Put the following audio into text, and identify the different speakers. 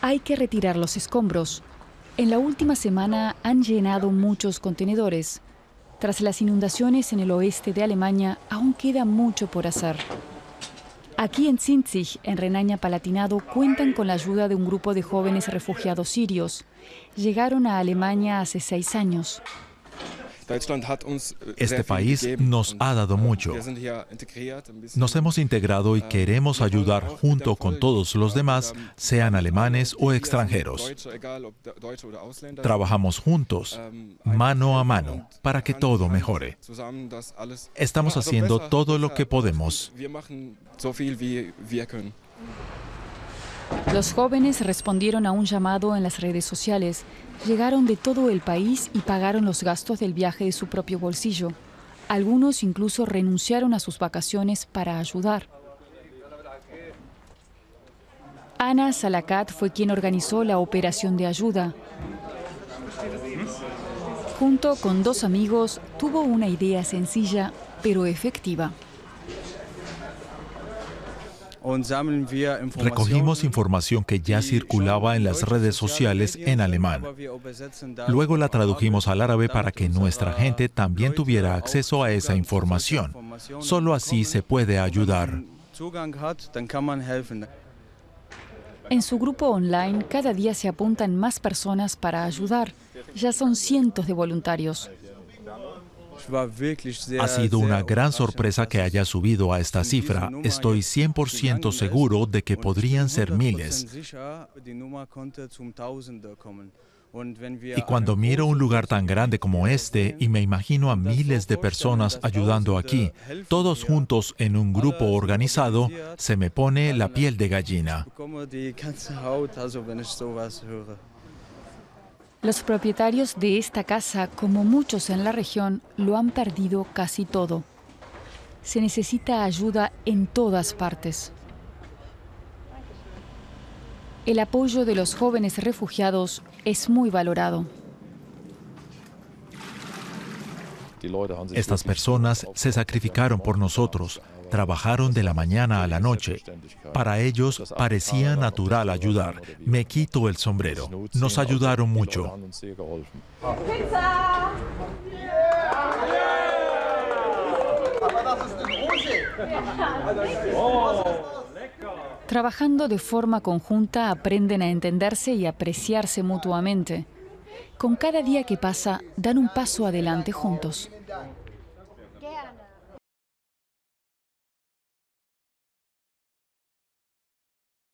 Speaker 1: Hay que retirar los escombros. En la última semana han llenado muchos contenedores. Tras las inundaciones en el oeste de Alemania, aún queda mucho por hacer. Aquí en Zinzig, en Renania-Palatinado, cuentan con la ayuda de un grupo de jóvenes refugiados sirios. Llegaron a Alemania hace seis años.
Speaker 2: Este país nos ha dado mucho. Nos hemos integrado y queremos ayudar junto con todos los demás, sean alemanes o extranjeros. Trabajamos juntos, mano a mano, para que todo mejore. Estamos haciendo todo lo que podemos.
Speaker 1: Los jóvenes respondieron a un llamado en las redes sociales. Llegaron de todo el país y pagaron los gastos del viaje de su propio bolsillo. Algunos incluso renunciaron a sus vacaciones para ayudar. Ana Salakat fue quien organizó la operación de ayuda. Junto con dos amigos, tuvo una idea sencilla pero efectiva.
Speaker 2: Recogimos información que ya circulaba en las redes sociales en alemán. Luego la tradujimos al árabe para que nuestra gente también tuviera acceso a esa información. Solo así se puede ayudar.
Speaker 1: En su grupo online cada día se apuntan más personas para ayudar. Ya son cientos de voluntarios.
Speaker 2: Ha sido una gran sorpresa que haya subido a esta cifra. Estoy 100% seguro de que podrían ser miles. Y cuando miro un lugar tan grande como este y me imagino a miles de personas ayudando aquí, todos juntos en un grupo organizado, se me pone la piel de gallina.
Speaker 1: Los propietarios de esta casa, como muchos en la región, lo han perdido casi todo. Se necesita ayuda en todas partes. El apoyo de los jóvenes refugiados es muy valorado.
Speaker 2: Estas personas se sacrificaron por nosotros, trabajaron de la mañana a la noche. Para ellos parecía natural ayudar. Me quito el sombrero. Nos ayudaron mucho.
Speaker 1: Trabajando de forma conjunta aprenden a entenderse y apreciarse mutuamente. Con cada día que pasa, dan un paso adelante juntos.